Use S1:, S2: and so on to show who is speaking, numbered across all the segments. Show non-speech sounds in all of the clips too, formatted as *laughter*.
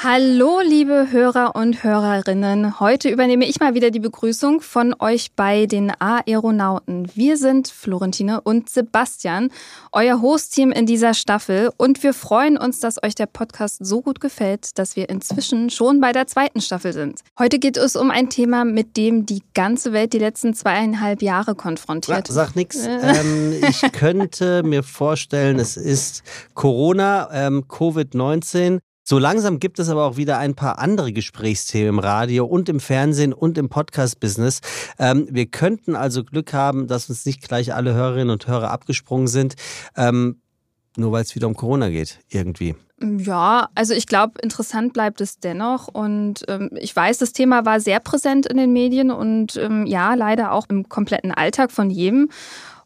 S1: Hallo, liebe Hörer und Hörerinnen. Heute übernehme ich mal wieder die Begrüßung von euch bei den Aeronauten. Wir sind Florentine und Sebastian, euer Host-Team in dieser Staffel. Und wir freuen uns, dass euch der Podcast so gut gefällt, dass wir inzwischen schon bei der zweiten Staffel sind. Heute geht es um ein Thema, mit dem die ganze Welt die letzten zweieinhalb Jahre konfrontiert.
S2: Sag nix. ähm, ich *laughs* könnte mir vorstellen, es ist Corona, ähm, Covid-19. So langsam gibt es aber auch wieder ein paar andere Gesprächsthemen im Radio und im Fernsehen und im Podcast-Business. Ähm, wir könnten also Glück haben, dass uns nicht gleich alle Hörerinnen und Hörer abgesprungen sind, ähm, nur weil es wieder um Corona geht, irgendwie.
S1: Ja, also ich glaube, interessant bleibt es dennoch. Und ähm, ich weiß, das Thema war sehr präsent in den Medien und ähm, ja, leider auch im kompletten Alltag von jedem.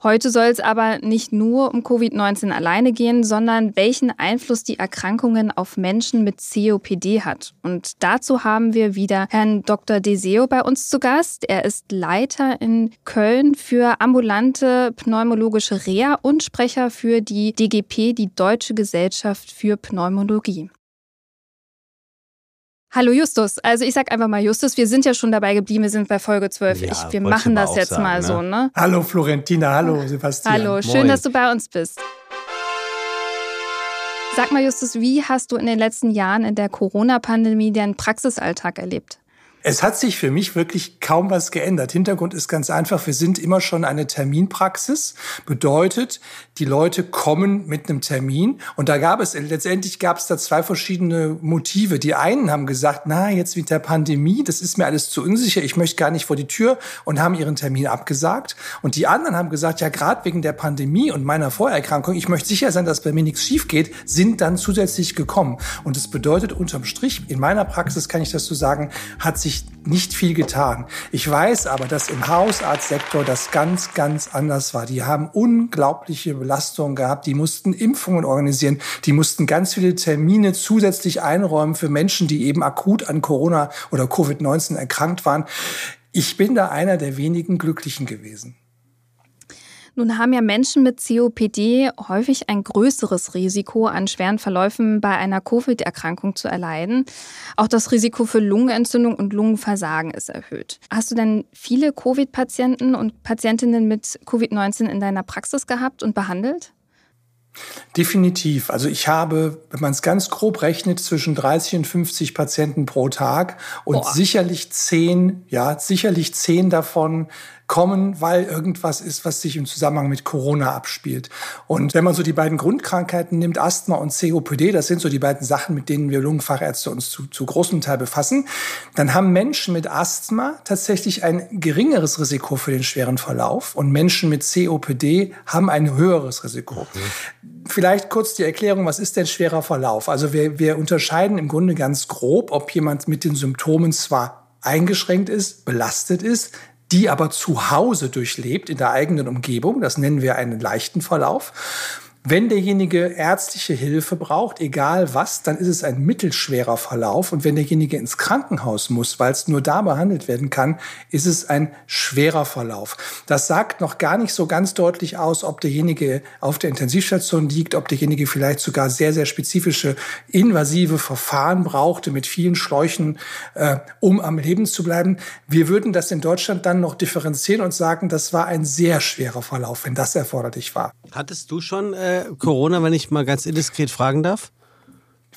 S1: Heute soll es aber nicht nur um Covid-19 alleine gehen, sondern welchen Einfluss die Erkrankungen auf Menschen mit COPD hat. Und dazu haben wir wieder Herrn Dr. Deseo bei uns zu Gast. Er ist Leiter in Köln für ambulante pneumologische Reha und Sprecher für die DGP, die Deutsche Gesellschaft für Pneumologie. Hallo Justus. Also ich sag einfach mal Justus, wir sind ja schon dabei geblieben, wir sind bei Folge 12.
S2: Ja,
S1: ich, wir machen das jetzt
S2: sagen,
S1: mal
S2: ne?
S1: so, ne?
S3: Hallo Florentina, hallo Sebastian.
S1: Hallo, schön,
S2: Moin.
S1: dass du bei uns bist. Sag mal, Justus, wie hast du in den letzten Jahren in der Corona-Pandemie deinen Praxisalltag erlebt?
S3: Es hat sich für mich wirklich kaum was geändert. Hintergrund ist ganz einfach, wir sind immer schon eine Terminpraxis. Bedeutet, die Leute kommen mit einem Termin und da gab es, letztendlich gab es da zwei verschiedene Motive. Die einen haben gesagt, na, jetzt mit der Pandemie, das ist mir alles zu unsicher, ich möchte gar nicht vor die Tür und haben ihren Termin abgesagt. Und die anderen haben gesagt, ja, gerade wegen der Pandemie und meiner Vorerkrankung, ich möchte sicher sein, dass bei mir nichts schief geht, sind dann zusätzlich gekommen. Und das bedeutet unterm Strich, in meiner Praxis kann ich das so sagen, hat sich nicht viel getan. Ich weiß aber, dass im Hausarztsektor das ganz, ganz anders war. Die haben unglaubliche Belastungen gehabt. Die mussten Impfungen organisieren. Die mussten ganz viele Termine zusätzlich einräumen für Menschen, die eben akut an Corona oder Covid-19 erkrankt waren. Ich bin da einer der wenigen Glücklichen gewesen.
S1: Nun haben ja Menschen mit COPD häufig ein größeres Risiko, an schweren Verläufen bei einer Covid-Erkrankung zu erleiden. Auch das Risiko für Lungenentzündung und Lungenversagen ist erhöht. Hast du denn viele Covid-Patienten und Patientinnen mit Covid-19 in deiner Praxis gehabt und behandelt?
S3: Definitiv. Also ich habe, wenn man es ganz grob rechnet, zwischen 30 und 50 Patienten pro Tag und
S1: Boah.
S3: sicherlich zehn, ja, sicherlich zehn davon kommen, weil irgendwas ist, was sich im Zusammenhang mit Corona abspielt. Und wenn man so die beiden Grundkrankheiten nimmt, Asthma und COPD, das sind so die beiden Sachen, mit denen wir Lungenfachärzte uns zu, zu großem Teil befassen, dann haben Menschen mit Asthma tatsächlich ein geringeres Risiko für den schweren Verlauf und Menschen mit COPD haben ein höheres Risiko. Vielleicht kurz die Erklärung, was ist denn schwerer Verlauf? Also wir, wir unterscheiden im Grunde ganz grob, ob jemand mit den Symptomen zwar eingeschränkt ist, belastet ist, die aber zu Hause durchlebt, in der eigenen Umgebung. Das nennen wir einen leichten Verlauf. Wenn derjenige ärztliche Hilfe braucht, egal was, dann ist es ein mittelschwerer Verlauf. Und wenn derjenige ins Krankenhaus muss, weil es nur da behandelt werden kann, ist es ein schwerer Verlauf. Das sagt noch gar nicht so ganz deutlich aus, ob derjenige auf der Intensivstation liegt, ob derjenige vielleicht sogar sehr, sehr spezifische invasive Verfahren brauchte mit vielen Schläuchen, äh, um am Leben zu bleiben. Wir würden das in Deutschland dann noch differenzieren und sagen, das war ein sehr schwerer Verlauf, wenn das erforderlich war.
S2: Hattest du schon äh, Corona, wenn ich mal ganz indiskret fragen darf?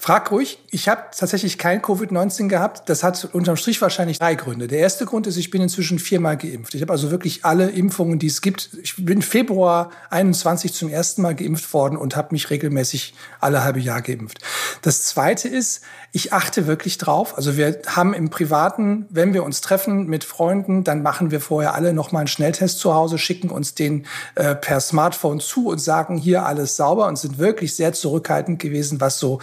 S3: Frag ruhig. Ich habe tatsächlich kein Covid-19 gehabt. Das hat unterm Strich wahrscheinlich drei Gründe. Der erste Grund ist, ich bin inzwischen viermal geimpft. Ich habe also wirklich alle Impfungen, die es gibt. Ich bin Februar 21 zum ersten Mal geimpft worden und habe mich regelmäßig alle halbe Jahr geimpft. Das zweite ist, ich achte wirklich drauf. Also wir haben im Privaten, wenn wir uns treffen mit Freunden, dann machen wir vorher alle nochmal einen Schnelltest zu Hause, schicken uns den äh, per Smartphone zu und sagen hier alles sauber und sind wirklich sehr zurückhaltend gewesen, was so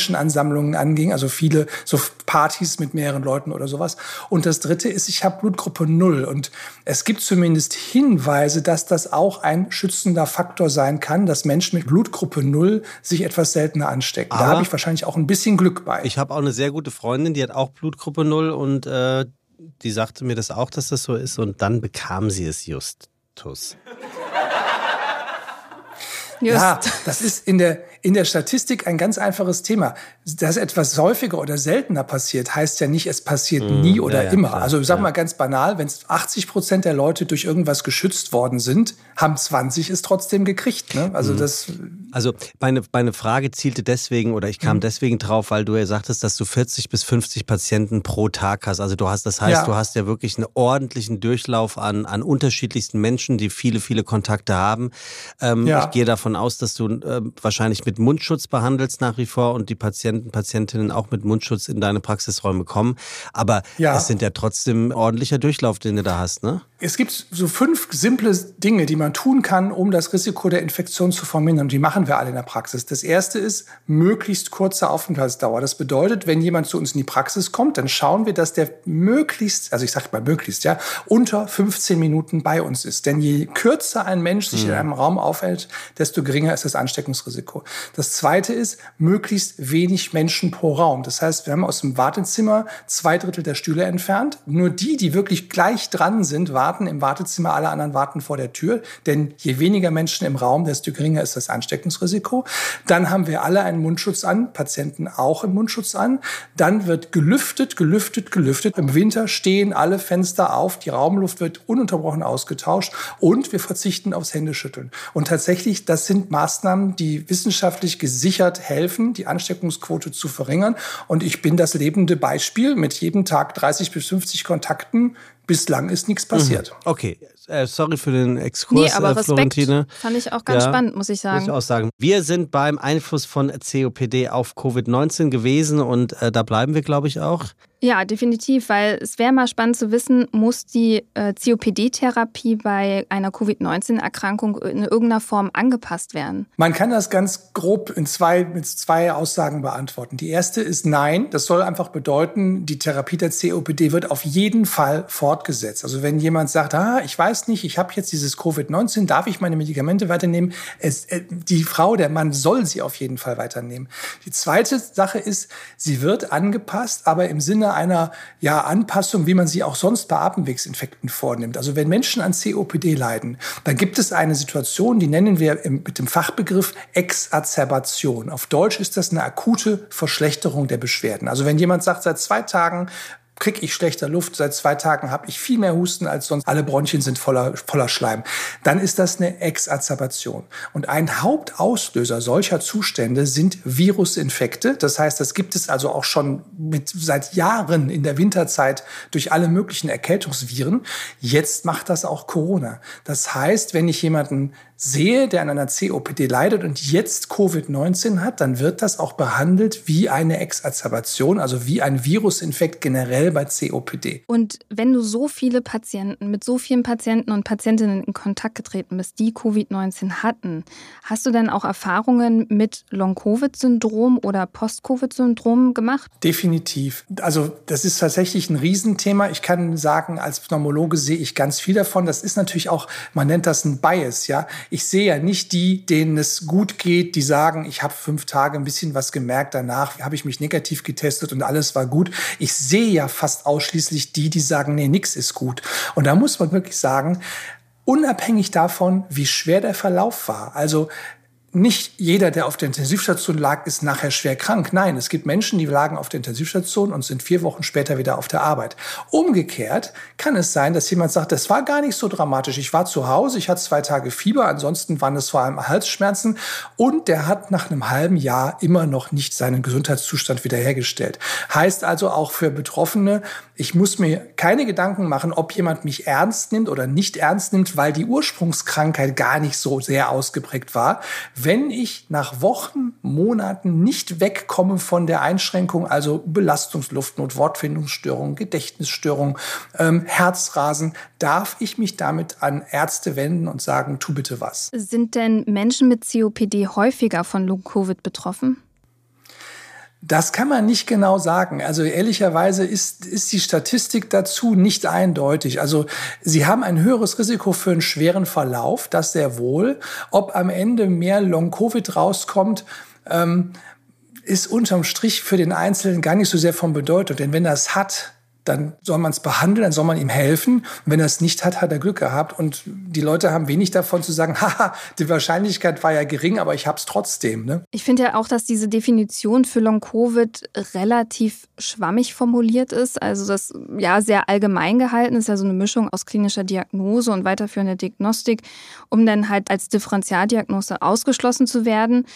S3: Menschenansammlungen anging, also viele so Partys mit mehreren Leuten oder sowas. Und das dritte ist, ich habe Blutgruppe null und es gibt zumindest Hinweise, dass das auch ein schützender Faktor sein kann, dass Menschen mit Blutgruppe null sich etwas seltener anstecken. Aber da habe ich wahrscheinlich auch ein bisschen Glück bei.
S2: Ich habe auch eine sehr gute Freundin, die hat auch Blutgruppe null und äh, die sagte mir das auch, dass das so ist und dann bekam sie es justus.
S3: Just. Ja, das ist in der, in der Statistik ein ganz einfaches Thema. Dass etwas häufiger oder seltener passiert, heißt ja nicht, es passiert mm, nie oder ja, ja, immer. Klar, also ich sag ja. mal ganz banal, wenn 80 Prozent der Leute durch irgendwas geschützt worden sind, haben 20 es trotzdem gekriegt. Ne? Also mm. das.
S2: Also meine, meine Frage zielte deswegen oder ich kam mm. deswegen drauf, weil du ja sagtest, dass du 40 bis 50 Patienten pro Tag hast. Also du hast, das heißt, du hast ja wirklich einen ordentlichen Durchlauf an, an unterschiedlichsten Menschen, die viele, viele Kontakte haben. Ähm, ich gehe davon aus, dass du äh, wahrscheinlich mit Mundschutz behandelst nach wie vor und die Patienten, Patientinnen auch mit Mundschutz in deine Praxisräume kommen. Aber ja. es sind ja trotzdem ordentlicher Durchlauf, den du da hast, ne?
S3: Es gibt so fünf simple Dinge, die man tun kann, um das Risiko der Infektion zu vermindern. Und die machen wir alle in der Praxis. Das erste ist möglichst kurze Aufenthaltsdauer. Das bedeutet, wenn jemand zu uns in die Praxis kommt, dann schauen wir, dass der möglichst, also ich sage mal möglichst, ja, unter 15 Minuten bei uns ist. Denn je kürzer ein Mensch sich mhm. in einem Raum aufhält, desto geringer ist das Ansteckungsrisiko. Das zweite ist möglichst wenig Menschen pro Raum. Das heißt, wir haben aus dem Wartezimmer zwei Drittel der Stühle entfernt. Nur die, die wirklich gleich dran sind, warten warten im Wartezimmer, alle anderen warten vor der Tür. Denn je weniger Menschen im Raum, desto geringer ist das Ansteckungsrisiko. Dann haben wir alle einen Mundschutz an, Patienten auch im Mundschutz an. Dann wird gelüftet, gelüftet, gelüftet. Im Winter stehen alle Fenster auf, die Raumluft wird ununterbrochen ausgetauscht und wir verzichten aufs Händeschütteln. Und tatsächlich, das sind Maßnahmen, die wissenschaftlich gesichert helfen, die Ansteckungsquote zu verringern. Und ich bin das lebende Beispiel mit jedem Tag 30 bis 50 Kontakten bislang ist nichts passiert.
S2: Mhm. Okay, äh, sorry für den Exkurs, nee, aber äh, Florentine.
S1: fand ich auch ganz ja, spannend, muss ich sagen. Muss ich
S2: auch sagen. Wir sind beim Einfluss von COPD auf Covid-19 gewesen und äh, da bleiben wir, glaube ich, auch.
S1: Ja, definitiv, weil es wäre mal spannend zu wissen, muss die äh, COPD-Therapie bei einer Covid-19-Erkrankung in irgendeiner Form angepasst werden?
S3: Man kann das ganz grob in zwei, mit zwei Aussagen beantworten. Die erste ist nein. Das soll einfach bedeuten, die Therapie der COPD wird auf jeden Fall fortgesetzt. Also wenn jemand sagt, ah, ich weiß nicht, ich habe jetzt dieses Covid-19, darf ich meine Medikamente weiternehmen? Es, äh, die Frau, der Mann soll sie auf jeden Fall weiternehmen. Die zweite Sache ist, sie wird angepasst, aber im Sinne einer ja, Anpassung, wie man sie auch sonst bei Atemwegsinfekten vornimmt. Also wenn Menschen an COPD leiden, dann gibt es eine Situation, die nennen wir mit dem Fachbegriff Exacerbation. Auf Deutsch ist das eine akute Verschlechterung der Beschwerden. Also wenn jemand sagt, seit zwei Tagen kriege ich schlechter Luft. Seit zwei Tagen habe ich viel mehr Husten als sonst. Alle Bronchien sind voller, voller Schleim. Dann ist das eine Exacerbation. Und ein Hauptauslöser solcher Zustände sind Virusinfekte. Das heißt, das gibt es also auch schon mit, seit Jahren in der Winterzeit durch alle möglichen Erkältungsviren. Jetzt macht das auch Corona. Das heißt, wenn ich jemanden sehe, der an einer COPD leidet und jetzt Covid-19 hat, dann wird das auch behandelt wie eine Exacerbation, also wie ein Virusinfekt generell bei COPD.
S1: Und wenn du so viele Patienten, mit so vielen Patienten und Patientinnen in Kontakt getreten bist, die Covid-19 hatten, hast du denn auch Erfahrungen mit Long-Covid-Syndrom oder Post-Covid-Syndrom gemacht?
S3: Definitiv. Also das ist tatsächlich ein Riesenthema. Ich kann sagen, als Pneumologe sehe ich ganz viel davon. Das ist natürlich auch, man nennt das ein Bias, ja ich sehe ja nicht die, denen es gut geht, die sagen, ich habe fünf Tage ein bisschen was gemerkt, danach habe ich mich negativ getestet und alles war gut. Ich sehe ja fast ausschließlich die, die sagen, nee, nix ist gut. Und da muss man wirklich sagen, unabhängig davon, wie schwer der Verlauf war. Also nicht jeder, der auf der Intensivstation lag, ist nachher schwer krank. Nein, es gibt Menschen, die lagen auf der Intensivstation und sind vier Wochen später wieder auf der Arbeit. Umgekehrt kann es sein, dass jemand sagt, das war gar nicht so dramatisch. Ich war zu Hause, ich hatte zwei Tage Fieber, ansonsten waren es vor allem Halsschmerzen und der hat nach einem halben Jahr immer noch nicht seinen Gesundheitszustand wiederhergestellt. Heißt also auch für Betroffene, ich muss mir keine Gedanken machen, ob jemand mich ernst nimmt oder nicht ernst nimmt, weil die Ursprungskrankheit gar nicht so sehr ausgeprägt war. Wenn ich nach Wochen, Monaten nicht wegkomme von der Einschränkung, also Belastungsluftnot, Wortfindungsstörung, Gedächtnisstörung, ähm, Herzrasen, darf ich mich damit an Ärzte wenden und sagen, tu bitte was.
S1: Sind denn Menschen mit COPD häufiger von Long-Covid betroffen?
S3: Das kann man nicht genau sagen. Also ehrlicherweise ist, ist die Statistik dazu nicht eindeutig. Also Sie haben ein höheres Risiko für einen schweren Verlauf, das sehr wohl. Ob am Ende mehr Long-Covid rauskommt, ähm, ist unterm Strich für den Einzelnen gar nicht so sehr von Bedeutung. Denn wenn das hat, dann soll man es behandeln, dann soll man ihm helfen. Und wenn er es nicht hat, hat er Glück gehabt. Und die Leute haben wenig davon zu sagen, *laughs* haha, die Wahrscheinlichkeit war ja gering, aber ich habe es trotzdem. Ne?
S1: Ich finde ja auch, dass diese Definition für Long-Covid relativ schwammig formuliert ist. Also das ja sehr allgemein gehalten ist, ja so eine Mischung aus klinischer Diagnose und weiterführender Diagnostik, um dann halt als Differentialdiagnose ausgeschlossen zu werden.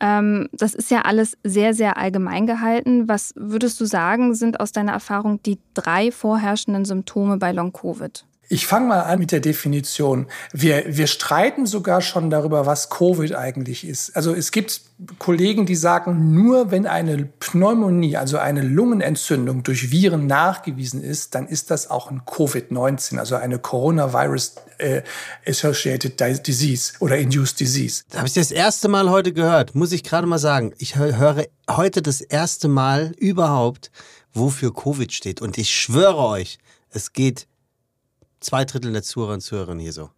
S1: Ähm, das ist ja alles sehr, sehr allgemein gehalten. Was würdest du sagen, sind aus deiner Erfahrung die drei vorherrschenden Symptome bei Long-Covid?
S3: Ich fange mal an mit der Definition. Wir, wir streiten sogar schon darüber, was Covid eigentlich ist. Also es gibt Kollegen, die sagen, nur wenn eine Pneumonie, also eine Lungenentzündung durch Viren nachgewiesen ist, dann ist das auch ein Covid-19, also eine Coronavirus äh, Associated Disease oder Induced Disease.
S2: Da habe ich das erste Mal heute gehört, muss ich gerade mal sagen. Ich höre heute das erste Mal überhaupt, wofür Covid steht. Und ich schwöre euch, es geht zwei Drittel der Zuhörer und Zuhörerinnen hier so.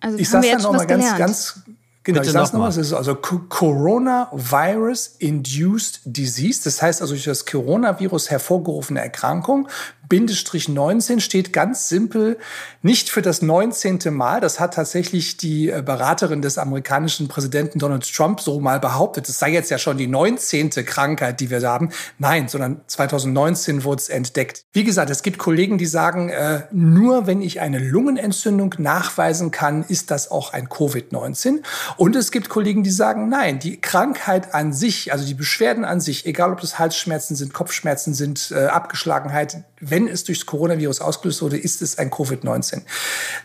S3: Also ich sage dann nochmal ganz, ganz Genau, Bitte ich sage nochmal, es ist also Coronavirus Induced Disease, das heißt also durch das Coronavirus hervorgerufene Erkrankung Bindestrich 19 steht ganz simpel nicht für das 19. Mal. Das hat tatsächlich die äh, Beraterin des amerikanischen Präsidenten Donald Trump so mal behauptet. Es sei jetzt ja schon die 19. Krankheit, die wir haben. Nein, sondern 2019 wurde es entdeckt. Wie gesagt, es gibt Kollegen, die sagen, äh, nur wenn ich eine Lungenentzündung nachweisen kann, ist das auch ein Covid-19. Und es gibt Kollegen, die sagen, nein, die Krankheit an sich, also die Beschwerden an sich, egal ob das Halsschmerzen sind, Kopfschmerzen sind, äh, Abgeschlagenheit, wenn es durchs Coronavirus ausgelöst wurde, ist es ein Covid-19.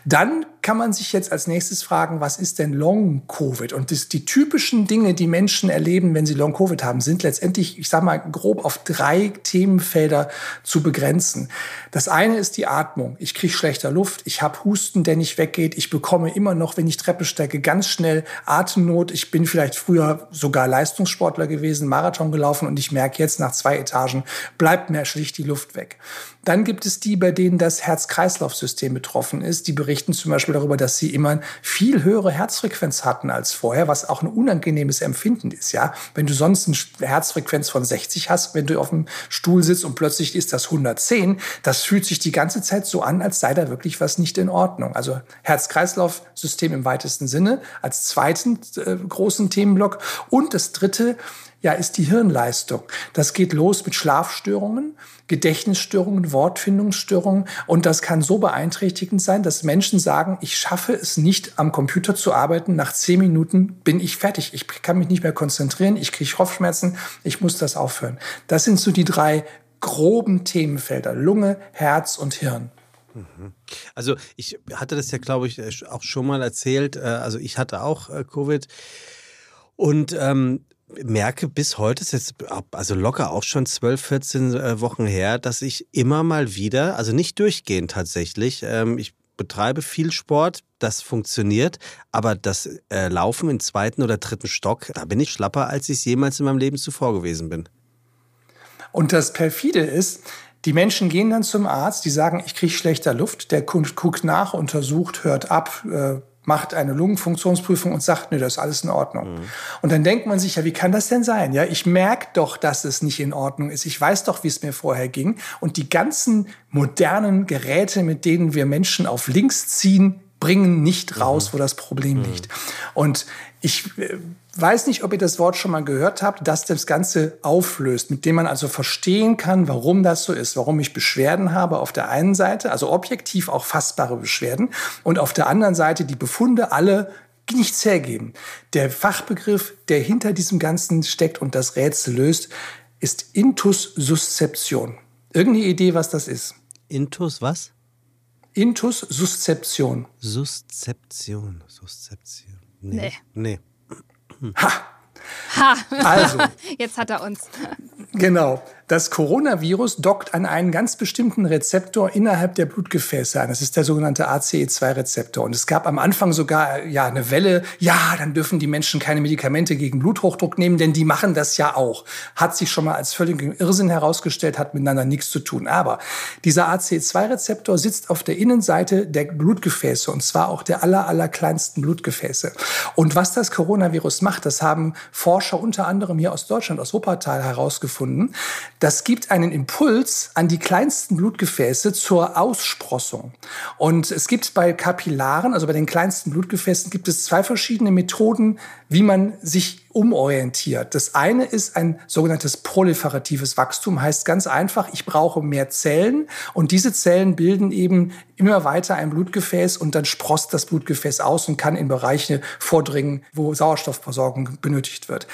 S3: Dann kann man sich jetzt als nächstes fragen, was ist denn Long-Covid? Und das, die typischen Dinge, die Menschen erleben, wenn sie Long-Covid haben, sind letztendlich, ich sage mal, grob auf drei Themenfelder zu begrenzen. Das eine ist die Atmung. Ich kriege schlechter Luft, ich habe Husten, der nicht weggeht, ich bekomme immer noch, wenn ich Treppe stecke, ganz schnell Atemnot. Ich bin vielleicht früher sogar Leistungssportler gewesen, Marathon gelaufen und ich merke jetzt nach zwei Etagen, bleibt mir schlicht die Luft weg. Dann gibt es die, bei denen das Herz-Kreislauf-System betroffen ist. Die berichten zum Beispiel darüber, dass sie immer viel höhere Herzfrequenz hatten als vorher, was auch ein unangenehmes Empfinden ist. Ja, wenn du sonst eine Herzfrequenz von 60 hast, wenn du auf dem Stuhl sitzt und plötzlich ist das 110, das fühlt sich die ganze Zeit so an, als sei da wirklich was nicht in Ordnung. Also Herz-Kreislauf-System im weitesten Sinne als zweiten äh, großen Themenblock und das dritte ja, ist die Hirnleistung. Das geht los mit Schlafstörungen, Gedächtnisstörungen, Wortfindungsstörungen und das kann so beeinträchtigend sein, dass Menschen sagen, ich schaffe es nicht am Computer zu arbeiten, nach zehn Minuten bin ich fertig, ich kann mich nicht mehr konzentrieren, ich kriege Kopfschmerzen, ich muss das aufhören. Das sind so die drei groben Themenfelder, Lunge, Herz und Hirn.
S2: Mhm. Also ich hatte das ja, glaube ich, auch schon mal erzählt. Äh, also ich hatte auch äh, Covid. Und ähm, merke bis heute, ist jetzt also locker auch schon 12, 14 äh, Wochen her, dass ich immer mal wieder, also nicht durchgehend tatsächlich, ähm, ich betreibe viel Sport, das funktioniert, aber das äh, Laufen im zweiten oder dritten Stock, da bin ich schlapper, als ich es jemals in meinem Leben zuvor gewesen bin.
S3: Und das perfide ist, die Menschen gehen dann zum Arzt, die sagen, ich kriege schlechter Luft, der guckt nach, untersucht, hört ab, äh, macht eine Lungenfunktionsprüfung und sagt, nö, das ist alles in Ordnung. Mhm. Und dann denkt man sich, ja, wie kann das denn sein? Ja, ich merke doch, dass es nicht in Ordnung ist. Ich weiß doch, wie es mir vorher ging. Und die ganzen modernen Geräte, mit denen wir Menschen auf links ziehen, bringen nicht raus, mhm. wo das Problem mhm. liegt. Und ich äh, weiß nicht, ob ihr das Wort schon mal gehört habt, dass das Ganze auflöst, mit dem man also verstehen kann, warum das so ist, warum ich Beschwerden habe auf der einen Seite, also objektiv auch fassbare Beschwerden, und auf der anderen Seite die Befunde alle nichts hergeben. Der Fachbegriff, der hinter diesem Ganzen steckt und das Rätsel löst, ist Intus-Suszeption. Irgendeine Idee, was das ist?
S2: Intus was?
S3: Intus-Suszeption.
S2: Suszeption, Suszeption. Nee. Nee.
S3: Ha!
S1: Ha! Also. *laughs* Jetzt hat er uns.
S3: Genau. Das Coronavirus dockt an einen ganz bestimmten Rezeptor innerhalb der Blutgefäße an. Das ist der sogenannte ACE2-Rezeptor. Und es gab am Anfang sogar ja eine Welle, ja, dann dürfen die Menschen keine Medikamente gegen Bluthochdruck nehmen, denn die machen das ja auch. Hat sich schon mal als völligen Irrsinn herausgestellt, hat miteinander nichts zu tun. Aber dieser ACE2-Rezeptor sitzt auf der Innenseite der Blutgefäße und zwar auch der aller, aller kleinsten Blutgefäße. Und was das Coronavirus macht, das haben Forscher unter anderem hier aus Deutschland, aus Wuppertal herausgefunden. Das gibt einen Impuls an die kleinsten Blutgefäße zur Aussprossung. Und es gibt bei Kapillaren, also bei den kleinsten Blutgefäßen, gibt es zwei verschiedene Methoden, wie man sich umorientiert. Das eine ist ein sogenanntes proliferatives Wachstum, heißt ganz einfach, ich brauche mehr Zellen und diese Zellen bilden eben immer weiter ein Blutgefäß und dann sprost das Blutgefäß aus und kann in Bereiche vordringen, wo Sauerstoffversorgung benötigt wird.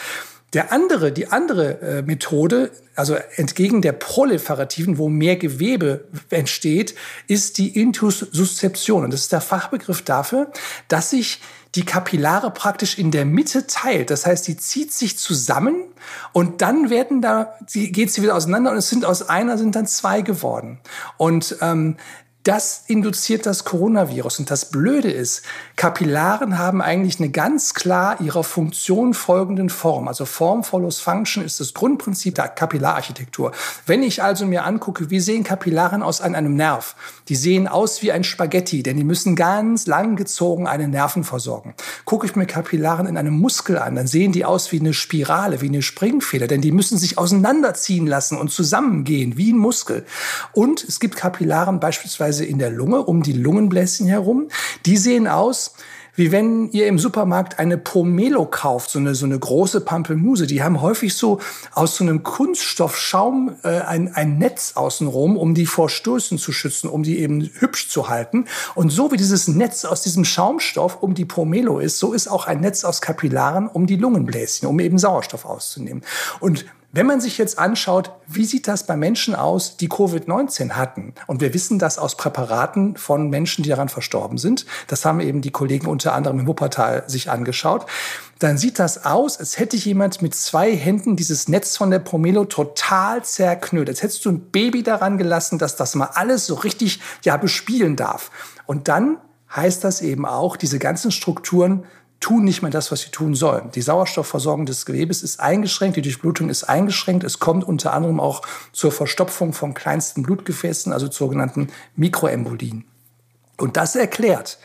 S3: Der andere, die andere äh, Methode, also entgegen der proliferativen, wo mehr Gewebe entsteht, ist die Intussuszeption. Und das ist der Fachbegriff dafür, dass sich die Kapillare praktisch in der Mitte teilt. Das heißt, die zieht sich zusammen und dann werden da, geht sie wieder auseinander und es sind aus einer sind dann zwei geworden. Und ähm, das induziert das Coronavirus. Und das Blöde ist, Kapillaren haben eigentlich eine ganz klar ihrer Funktion folgenden Form. Also Form follows Function ist das Grundprinzip der Kapillararchitektur. Wenn ich also mir angucke, wie sehen Kapillaren aus an einem Nerv? Die sehen aus wie ein Spaghetti, denn die müssen ganz lang gezogen einen Nerven versorgen. Gucke ich mir Kapillaren in einem Muskel an, dann sehen die aus wie eine Spirale, wie eine Springfeder, denn die müssen sich auseinanderziehen lassen und zusammengehen, wie ein Muskel. Und es gibt Kapillaren beispielsweise beispielsweise in der Lunge, um die Lungenbläschen herum. Die sehen aus, wie wenn ihr im Supermarkt eine Pomelo kauft, so eine, so eine große Pampelmuse. Die haben häufig so aus so einem Kunststoffschaum äh, ein, ein Netz außenrum, um die vor Stößen zu schützen, um die eben hübsch zu halten. Und so wie dieses Netz aus diesem Schaumstoff um die Pomelo ist, so ist auch ein Netz aus Kapillaren um die Lungenbläschen, um eben Sauerstoff auszunehmen. Und wenn man sich jetzt anschaut, wie sieht das bei Menschen aus, die Covid-19 hatten, und wir wissen das aus Präparaten von Menschen, die daran verstorben sind, das haben eben die Kollegen unter anderem im Wuppertal sich angeschaut, dann sieht das aus, als hätte jemand mit zwei Händen dieses Netz von der Pomelo total zerknüllt. Als hättest du ein Baby daran gelassen, dass das mal alles so richtig ja bespielen darf. Und dann heißt das eben auch, diese ganzen Strukturen tun nicht mehr das, was sie tun sollen. Die Sauerstoffversorgung des Gewebes ist eingeschränkt, die Durchblutung ist eingeschränkt. Es kommt unter anderem auch zur Verstopfung von kleinsten Blutgefäßen, also sogenannten Mikroembolien. Und das erklärt,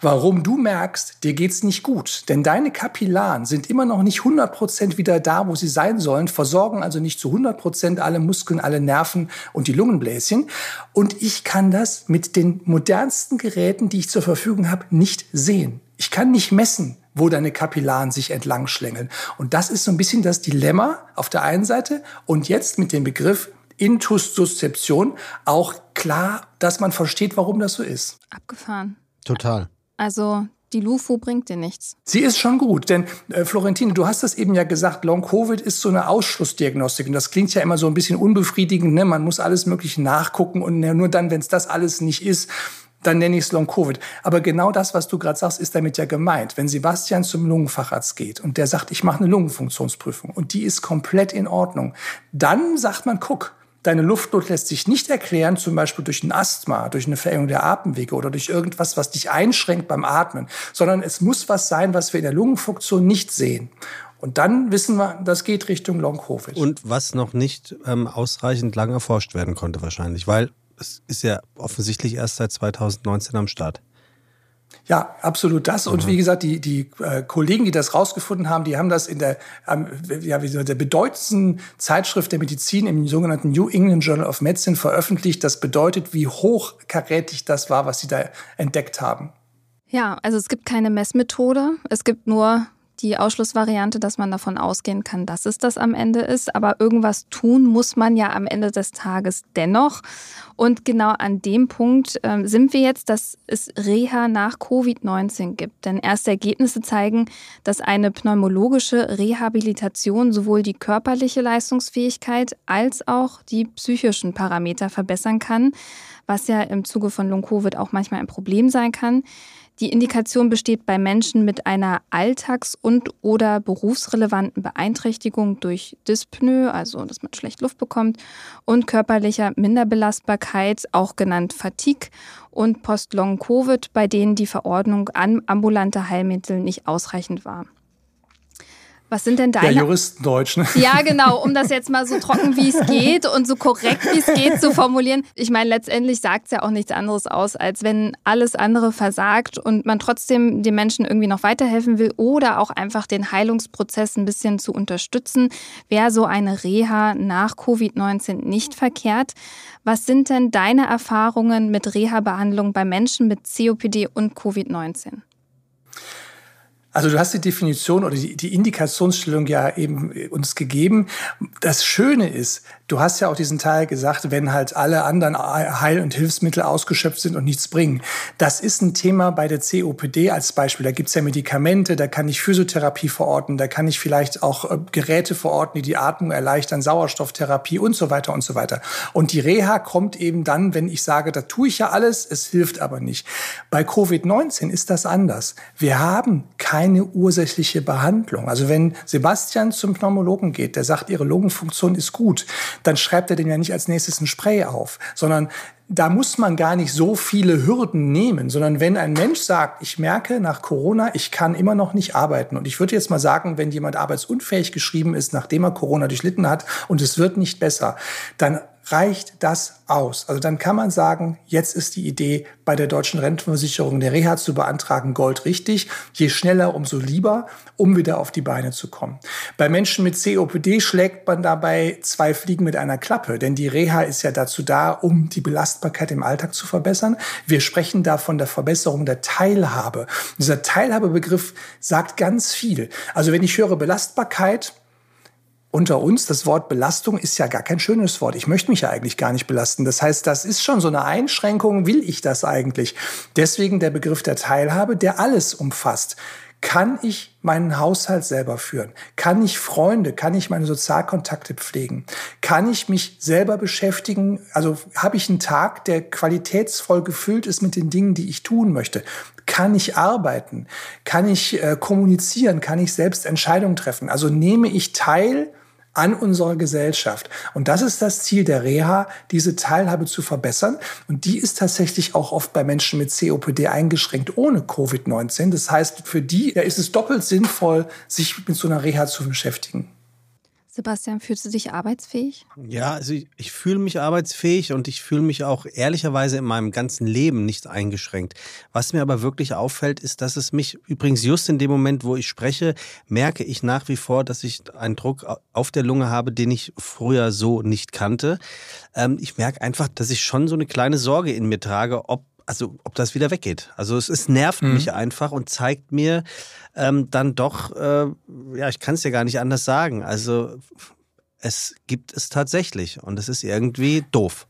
S3: warum du merkst, dir geht's nicht gut. Denn deine Kapillaren sind immer noch nicht 100% wieder da, wo sie sein sollen, versorgen also nicht zu 100% alle Muskeln, alle Nerven und die Lungenbläschen. Und ich kann das mit den modernsten Geräten, die ich zur Verfügung habe, nicht sehen. Ich kann nicht messen, wo deine Kapillaren sich entlang schlängeln. Und das ist so ein bisschen das Dilemma auf der einen Seite und jetzt mit dem Begriff Intussuszeption auch klar, dass man versteht, warum das so ist.
S1: Abgefahren.
S2: Total.
S1: Also die LUFO bringt dir nichts.
S3: Sie ist schon gut, denn äh, Florentine, du hast das eben ja gesagt, Long-Covid ist so eine Ausschlussdiagnostik und das klingt ja immer so ein bisschen unbefriedigend, ne? man muss alles Mögliche nachgucken und ja, nur dann, wenn es das alles nicht ist, dann nenne ich es Long-Covid. Aber genau das, was du gerade sagst, ist damit ja gemeint. Wenn Sebastian zum Lungenfacharzt geht und der sagt, ich mache eine Lungenfunktionsprüfung und die ist komplett in Ordnung, dann sagt man, guck, Deine Luftnot lässt sich nicht erklären, zum Beispiel durch ein Asthma, durch eine Verengung der Atemwege oder durch irgendwas, was dich einschränkt beim Atmen, sondern es muss was sein, was wir in der Lungenfunktion nicht sehen. Und dann wissen wir, das geht Richtung Long-Covid.
S2: Und was noch nicht ähm, ausreichend lang erforscht werden konnte wahrscheinlich, weil es ist ja offensichtlich erst seit 2019 am Start.
S3: Ja, absolut das. Und wie gesagt, die, die äh, Kollegen, die das rausgefunden haben, die haben das in der, ähm, ja, wie gesagt, der bedeutendsten Zeitschrift der Medizin im sogenannten New England Journal of Medicine veröffentlicht. Das bedeutet, wie hochkarätig das war, was sie da entdeckt haben.
S1: Ja, also es gibt keine Messmethode. Es gibt nur die Ausschlussvariante, dass man davon ausgehen kann, dass es das am Ende ist. Aber irgendwas tun muss man ja am Ende des Tages dennoch. Und genau an dem Punkt äh, sind wir jetzt, dass es Reha nach Covid-19 gibt. Denn erste Ergebnisse zeigen, dass eine pneumologische Rehabilitation sowohl die körperliche Leistungsfähigkeit als auch die psychischen Parameter verbessern kann, was ja im Zuge von Long-Covid auch manchmal ein Problem sein kann. Die Indikation besteht bei Menschen mit einer alltags- und oder berufsrelevanten Beeinträchtigung durch Dyspnoe, also dass man schlecht Luft bekommt, und körperlicher Minderbelastbarkeit, auch genannt Fatigue, und Post-Long-Covid, bei denen die Verordnung an ambulante Heilmittel nicht ausreichend war. Was sind denn deine?
S3: Ja, Juristendeutsch. Ne?
S1: Ja, genau, um das jetzt mal so *laughs* trocken wie es geht und so korrekt wie es geht zu formulieren. Ich meine, letztendlich sagt es ja auch nichts anderes aus, als wenn alles andere versagt und man trotzdem den Menschen irgendwie noch weiterhelfen will oder auch einfach den Heilungsprozess ein bisschen zu unterstützen, wäre so eine Reha nach Covid-19 nicht verkehrt. Was sind denn deine Erfahrungen mit Reha-Behandlung bei Menschen mit COPD und Covid-19?
S3: Also du hast die Definition oder die, die Indikationsstellung ja eben uns gegeben. Das Schöne ist, du hast ja auch diesen Teil gesagt, wenn halt alle anderen Heil- und Hilfsmittel ausgeschöpft sind und nichts bringen. Das ist ein Thema bei der COPD als Beispiel. Da gibt's ja Medikamente, da kann ich Physiotherapie verorten, da kann ich vielleicht auch äh, Geräte verorten, die die Atmung erleichtern, Sauerstofftherapie und so weiter und so weiter. Und die Reha kommt eben dann, wenn ich sage, da tue ich ja alles, es hilft aber nicht. Bei Covid-19 ist das anders. Wir haben keine keine ursächliche Behandlung. Also wenn Sebastian zum Pneumologen geht, der sagt, ihre Lungenfunktion ist gut, dann schreibt er dem ja nicht als nächstes ein Spray auf, sondern da muss man gar nicht so viele Hürden nehmen, sondern wenn ein Mensch sagt, ich merke nach Corona, ich kann immer noch nicht arbeiten. Und ich würde jetzt mal sagen, wenn jemand arbeitsunfähig geschrieben ist, nachdem er Corona durchlitten hat und es wird nicht besser, dann reicht das aus. Also dann kann man sagen, jetzt ist die Idee, bei der deutschen Rentenversicherung der Reha zu beantragen, Gold richtig. Je schneller, umso lieber, um wieder auf die Beine zu kommen. Bei Menschen mit COPD schlägt man dabei zwei Fliegen mit einer Klappe, denn die Reha ist ja dazu da, um die Belastbarkeit im Alltag zu verbessern. Wir sprechen da von der Verbesserung der Teilhabe. dieser Teilhabebegriff sagt ganz viel. Also wenn ich höre Belastbarkeit, unter uns, das Wort Belastung ist ja gar kein schönes Wort. Ich möchte mich ja eigentlich gar nicht belasten. Das heißt, das ist schon so eine Einschränkung, will ich das eigentlich? Deswegen der Begriff der Teilhabe, der alles umfasst. Kann ich meinen Haushalt selber führen? Kann ich Freunde, kann ich meine Sozialkontakte pflegen? Kann ich mich selber beschäftigen? Also habe ich einen Tag, der qualitätsvoll gefüllt ist mit den Dingen, die ich tun möchte? Kann ich arbeiten? Kann ich äh, kommunizieren? Kann ich selbst Entscheidungen treffen? Also nehme ich teil an unserer Gesellschaft. Und das ist das Ziel der Reha, diese Teilhabe zu verbessern. Und die ist tatsächlich auch oft bei Menschen mit COPD eingeschränkt ohne Covid-19. Das heißt, für die ist es doppelt sinnvoll, sich mit so einer Reha zu beschäftigen.
S1: Sebastian, fühlst du dich arbeitsfähig?
S2: Ja, also ich, ich fühle mich arbeitsfähig und ich fühle mich auch ehrlicherweise in meinem ganzen Leben nicht eingeschränkt. Was mir aber wirklich auffällt, ist, dass es mich übrigens just in dem Moment, wo ich spreche, merke ich nach wie vor, dass ich einen Druck auf der Lunge habe, den ich früher so nicht kannte. Ähm, ich merke einfach, dass ich schon so eine kleine Sorge in mir trage, ob also ob das wieder weggeht. Also es, es nervt mhm. mich einfach und zeigt mir ähm, dann doch, äh, ja, ich kann es ja gar nicht anders sagen. Also es gibt es tatsächlich und es ist irgendwie doof.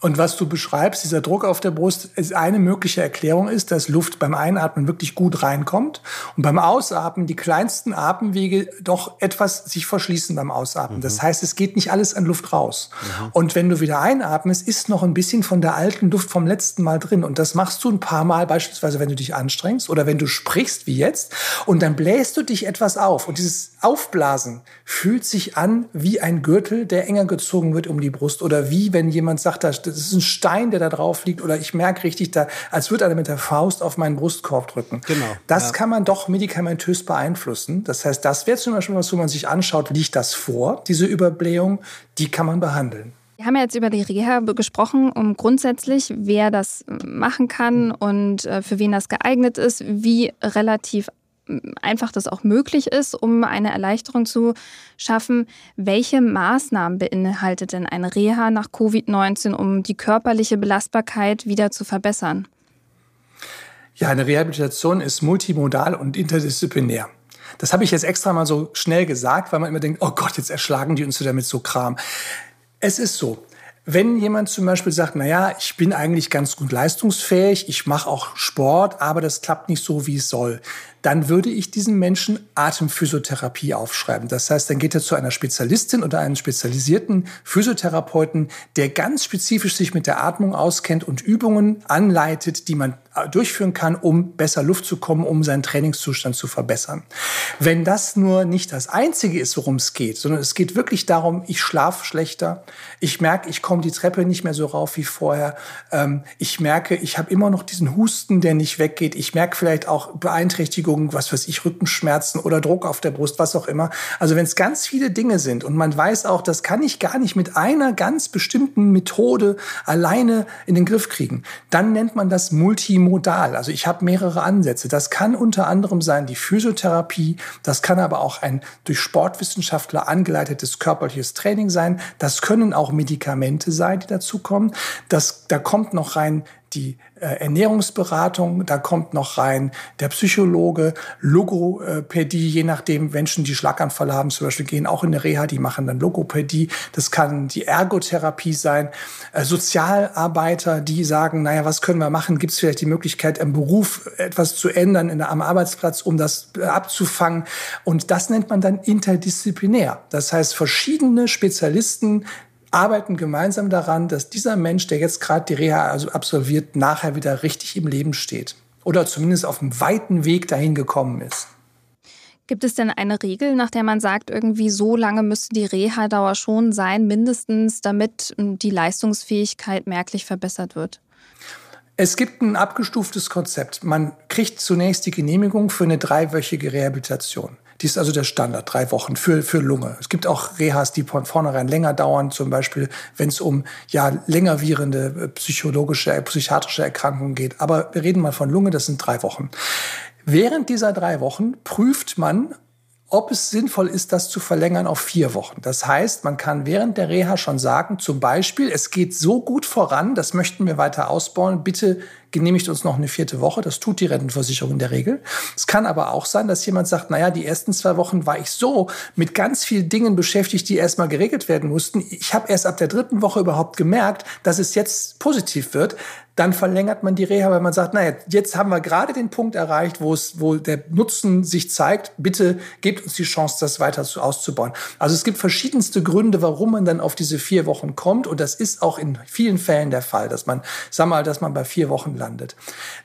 S3: Und was du beschreibst, dieser Druck auf der Brust, ist eine mögliche Erklärung ist, dass Luft beim Einatmen wirklich gut reinkommt und beim Ausatmen die kleinsten Atemwege doch etwas sich verschließen beim Ausatmen. Mhm. Das heißt, es geht nicht alles an Luft raus. Mhm. Und wenn du wieder einatmest, ist noch ein bisschen von der alten Luft vom letzten Mal drin. Und das machst du ein paar Mal, beispielsweise wenn du dich anstrengst oder wenn du sprichst wie jetzt. Und dann bläst du dich etwas auf. Und dieses Aufblasen fühlt sich an wie ein Gürtel, der enger gezogen wird um die Brust. Oder wie wenn jemand sagt, das ist ein Stein, der da drauf liegt. Oder ich merke richtig, da, als würde einer mit der Faust auf meinen Brustkorb drücken. Genau. Das ja. kann man doch medikamentös beeinflussen. Das heißt, das wäre zum Beispiel was, wo man sich anschaut, liegt das vor, diese Überblähung, die kann man behandeln.
S1: Wir haben ja jetzt über die Reha gesprochen, um grundsätzlich, wer das machen kann und äh, für wen das geeignet ist, wie relativ einfach das auch möglich ist, um eine Erleichterung zu schaffen. Welche Maßnahmen beinhaltet denn eine Reha nach Covid-19, um die körperliche Belastbarkeit wieder zu verbessern?
S3: Ja, eine Rehabilitation ist multimodal und interdisziplinär. Das habe ich jetzt extra mal so schnell gesagt, weil man immer denkt, oh Gott, jetzt erschlagen die uns wieder mit so Kram. Es ist so, wenn jemand zum Beispiel sagt, na ja, ich bin eigentlich ganz gut leistungsfähig, ich mache auch Sport, aber das klappt nicht so, wie es soll, dann würde ich diesem Menschen Atemphysiotherapie aufschreiben. Das heißt, dann geht er zu einer Spezialistin oder einem spezialisierten Physiotherapeuten, der ganz spezifisch sich mit der Atmung auskennt und Übungen anleitet, die man durchführen kann, um besser Luft zu kommen, um seinen Trainingszustand zu verbessern. Wenn das nur nicht das Einzige ist, worum es geht, sondern es geht wirklich darum, ich schlafe schlechter, ich merke, ich komme die Treppe nicht mehr so rauf wie vorher, ähm, ich merke, ich habe immer noch diesen Husten, der nicht weggeht, ich merke vielleicht auch Beeinträchtigungen, was weiß ich, Rückenschmerzen oder Druck auf der Brust, was auch immer. Also wenn es ganz viele Dinge sind und man weiß auch, das kann ich gar nicht mit einer ganz bestimmten Methode alleine in den Griff kriegen, dann nennt man das multimodal. Also ich habe mehrere Ansätze. Das kann unter anderem sein die Physiotherapie, das kann aber auch ein durch Sportwissenschaftler angeleitetes körperliches Training sein, das können auch Medikamente sein, die dazukommen. Das, da kommt noch rein die Ernährungsberatung, da kommt noch rein der Psychologe, Logopädie, je nachdem Menschen, die Schlaganfall haben, zum Beispiel gehen auch in der Reha, die machen dann Logopädie. Das kann die Ergotherapie sein, äh, Sozialarbeiter, die sagen, naja, was können wir machen? Gibt es vielleicht die Möglichkeit, im Beruf etwas zu ändern in am Arbeitsplatz, um das äh, abzufangen? Und das nennt man dann interdisziplinär. Das heißt, verschiedene Spezialisten arbeiten gemeinsam daran, dass dieser Mensch, der jetzt gerade die Reha also absolviert, nachher wieder richtig im Leben steht. Oder zumindest auf einem weiten Weg dahin gekommen ist.
S1: Gibt es denn eine Regel, nach der man sagt, irgendwie so lange müsste die Reha-Dauer schon sein, mindestens, damit hm, die Leistungsfähigkeit merklich verbessert wird?
S3: Es gibt ein abgestuftes Konzept. Man kriegt zunächst die Genehmigung für eine dreiwöchige Rehabilitation. Die ist also der Standard, drei Wochen für, für Lunge. Es gibt auch Rehas, die von vornherein länger dauern, zum Beispiel, wenn es um ja länger äh, psychologische, psychiatrische Erkrankungen geht. Aber wir reden mal von Lunge, das sind drei Wochen. Während dieser drei Wochen prüft man, ob es sinnvoll ist, das zu verlängern auf vier Wochen. Das heißt, man kann während der Reha schon sagen, zum Beispiel, es geht so gut voran, das möchten wir weiter ausbauen, bitte genehmigt uns noch eine vierte Woche. Das tut die Rentenversicherung in der Regel. Es kann aber auch sein, dass jemand sagt, naja, die ersten zwei Wochen war ich so mit ganz vielen Dingen beschäftigt, die erstmal geregelt werden mussten. Ich habe erst ab der dritten Woche überhaupt gemerkt, dass es jetzt positiv wird dann verlängert man die Reha, weil man sagt, naja, jetzt haben wir gerade den Punkt erreicht, wo es, wo der Nutzen sich zeigt. Bitte gebt uns die Chance, das weiter zu, auszubauen. Also es gibt verschiedenste Gründe, warum man dann auf diese vier Wochen kommt. Und das ist auch in vielen Fällen der Fall, dass man, sag mal, dass man bei vier Wochen landet.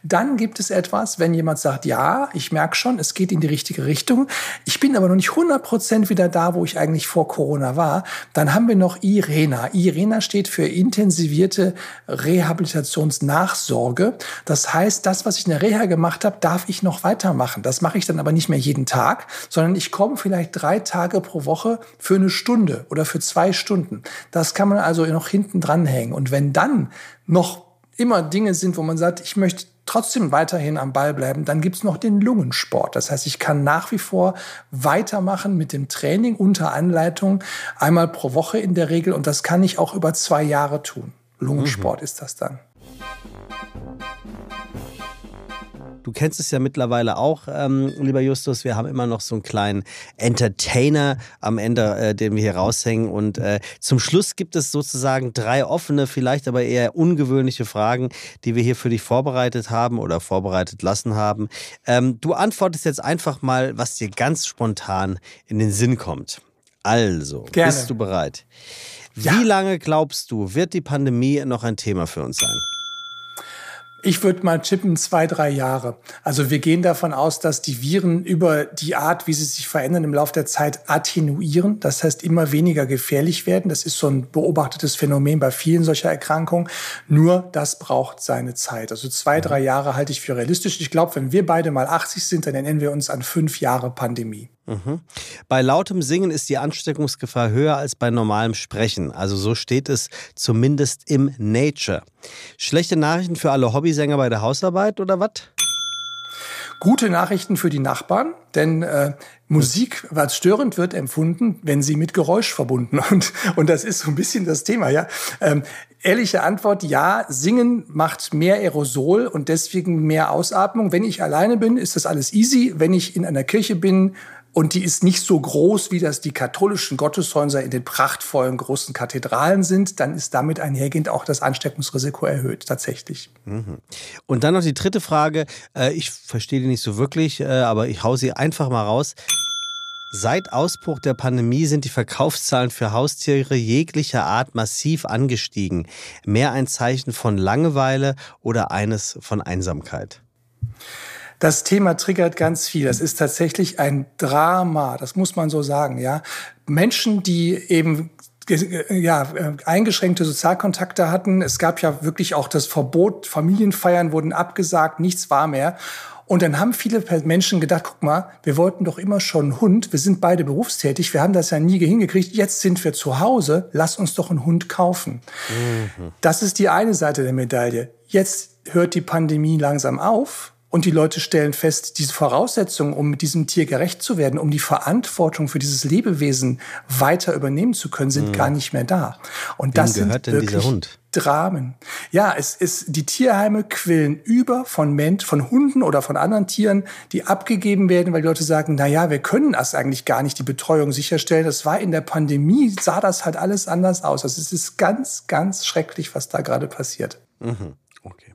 S3: Dann gibt es etwas, wenn jemand sagt, ja, ich merke schon, es geht in die richtige Richtung. Ich bin aber noch nicht 100 Prozent wieder da, wo ich eigentlich vor Corona war. Dann haben wir noch IRENA. IRENA steht für intensivierte Rehabilitations Nachsorge. Das heißt, das, was ich in der Reha gemacht habe, darf ich noch weitermachen. Das mache ich dann aber nicht mehr jeden Tag, sondern ich komme vielleicht drei Tage pro Woche für eine Stunde oder für zwei Stunden. Das kann man also noch hinten dranhängen. Und wenn dann noch immer Dinge sind, wo man sagt, ich möchte trotzdem weiterhin am Ball bleiben, dann gibt's noch den Lungensport. Das heißt, ich kann nach wie vor weitermachen mit dem Training unter Anleitung, einmal pro Woche in der Regel. Und das kann ich auch über zwei Jahre tun. Lungensport mhm. ist das dann.
S2: Du kennst es ja mittlerweile auch, ähm, lieber Justus. Wir haben immer noch so einen kleinen Entertainer am Ende, äh, den wir hier raushängen. Und äh, zum Schluss gibt es sozusagen drei offene, vielleicht aber eher ungewöhnliche Fragen, die wir hier für dich vorbereitet haben oder vorbereitet lassen haben. Ähm, du antwortest jetzt einfach mal, was dir ganz spontan in den Sinn kommt. Also, Gerne. bist du bereit? Wie ja. lange glaubst du, wird die Pandemie noch ein Thema für uns sein?
S3: Ich würde mal chippen zwei, drei Jahre. Also wir gehen davon aus, dass die Viren über die Art, wie sie sich verändern im Laufe der Zeit attenuieren. Das heißt, immer weniger gefährlich werden. Das ist so ein beobachtetes Phänomen bei vielen solcher Erkrankungen. Nur das braucht seine Zeit. Also zwei, drei Jahre halte ich für realistisch. Ich glaube, wenn wir beide mal 80 sind, dann erinnern wir uns an fünf Jahre Pandemie.
S2: Mhm. Bei lautem Singen ist die Ansteckungsgefahr höher als bei normalem Sprechen. Also so steht es zumindest im Nature. Schlechte Nachrichten für alle Hobbysänger bei der Hausarbeit oder was?
S3: Gute Nachrichten für die Nachbarn, denn äh, Musik als störend wird empfunden, wenn sie mit Geräusch verbunden *laughs* und und das ist so ein bisschen das Thema, ja. Ähm, ehrliche Antwort: Ja, Singen macht mehr Aerosol und deswegen mehr Ausatmung. Wenn ich alleine bin, ist das alles easy. Wenn ich in einer Kirche bin, und die ist nicht so groß, wie das die katholischen Gotteshäuser in den prachtvollen großen Kathedralen sind, dann ist damit einhergehend auch das Ansteckungsrisiko erhöht, tatsächlich.
S2: Mhm. Und dann noch die dritte Frage. Äh, ich verstehe die nicht so wirklich, äh, aber ich hau sie einfach mal raus. Seit Ausbruch der Pandemie sind die Verkaufszahlen für Haustiere jeglicher Art massiv angestiegen. Mehr ein Zeichen von Langeweile oder eines von Einsamkeit?
S3: Das Thema triggert ganz viel. Das ist tatsächlich ein Drama. Das muss man so sagen, ja. Menschen, die eben ja, eingeschränkte Sozialkontakte hatten. Es gab ja wirklich auch das Verbot, Familienfeiern wurden abgesagt, nichts war mehr. Und dann haben viele Menschen gedacht, guck mal, wir wollten doch immer schon einen Hund, wir sind beide berufstätig, wir haben das ja nie hingekriegt, jetzt sind wir zu Hause, lass uns doch einen Hund kaufen. Mhm. Das ist die eine Seite der Medaille. Jetzt hört die Pandemie langsam auf und die Leute stellen fest, diese Voraussetzungen, um mit diesem Tier gerecht zu werden, um die Verantwortung für dieses Lebewesen weiter übernehmen zu können, sind mhm. gar nicht mehr da. Und Wem das sind wirklich Dramen. Ja, es ist, die Tierheime quillen über von Ment, von Hunden oder von anderen Tieren, die abgegeben werden, weil die Leute sagen, na ja, wir können das eigentlich gar nicht, die Betreuung sicherstellen. Das war in der Pandemie, sah das halt alles anders aus. Also es ist ganz, ganz schrecklich, was da gerade passiert.
S2: Mhm. Okay.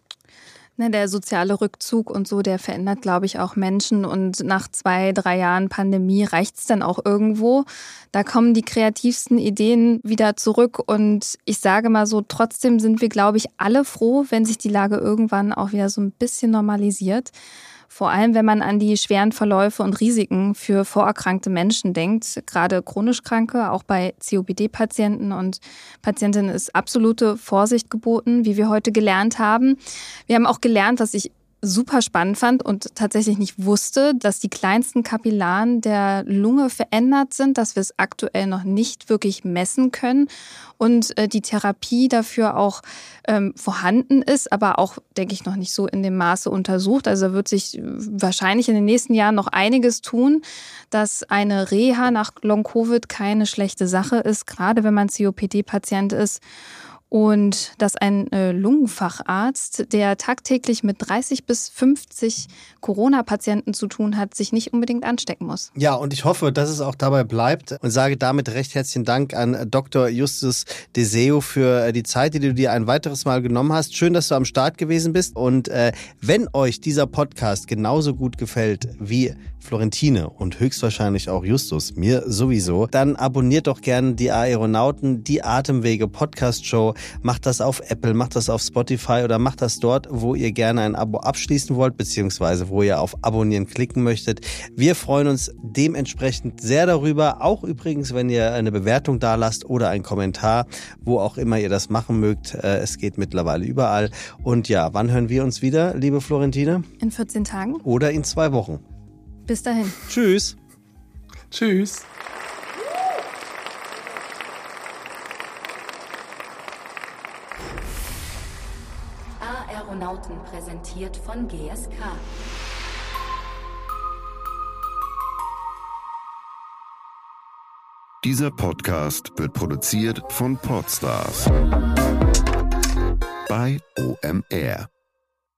S1: Ne, der soziale Rückzug und so, der verändert, glaube ich, auch Menschen. Und nach zwei, drei Jahren Pandemie reicht es dann auch irgendwo. Da kommen die kreativsten Ideen wieder zurück. Und ich sage mal so, trotzdem sind wir, glaube ich, alle froh, wenn sich die Lage irgendwann auch wieder so ein bisschen normalisiert. Vor allem, wenn man an die schweren Verläufe und Risiken für vorerkrankte Menschen denkt, gerade chronisch Kranke, auch bei COPD-Patienten und Patientinnen ist absolute Vorsicht geboten, wie wir heute gelernt haben. Wir haben auch gelernt, was ich super spannend fand und tatsächlich nicht wusste, dass die kleinsten Kapillaren der Lunge verändert sind, dass wir es aktuell noch nicht wirklich messen können und äh, die Therapie dafür auch ähm, vorhanden ist, aber auch, denke ich, noch nicht so in dem Maße untersucht. Also wird sich wahrscheinlich in den nächsten Jahren noch einiges tun, dass eine Reha nach Long-Covid keine schlechte Sache ist, gerade wenn man COPD-Patient ist und dass ein äh, Lungenfacharzt, der tagtäglich mit 30 bis 50 Corona-Patienten zu tun hat, sich nicht unbedingt anstecken muss.
S2: Ja, und ich hoffe, dass es auch dabei bleibt und sage damit recht herzlichen Dank an Dr. Justus Deseo für äh, die Zeit, die du dir ein weiteres Mal genommen hast. Schön, dass du am Start gewesen bist und äh, wenn euch dieser Podcast genauso gut gefällt wie Florentine und höchstwahrscheinlich auch Justus, mir sowieso, dann abonniert doch gerne die Aeronauten, die Atemwege Podcast Show. Macht das auf Apple, macht das auf Spotify oder macht das dort, wo ihr gerne ein Abo abschließen wollt, beziehungsweise wo ihr auf Abonnieren klicken möchtet. Wir freuen uns dementsprechend sehr darüber. Auch übrigens, wenn ihr eine Bewertung da lasst oder einen Kommentar, wo auch immer ihr das machen mögt. Äh, es geht mittlerweile überall. Und ja, wann hören wir uns wieder, liebe Florentine?
S1: In 14 Tagen.
S2: Oder in zwei Wochen.
S1: Bis dahin.
S2: Tschüss.
S3: Tschüss.
S4: Aeronauten präsentiert von GSK.
S5: Dieser Podcast wird produziert von Podstars bei OMR.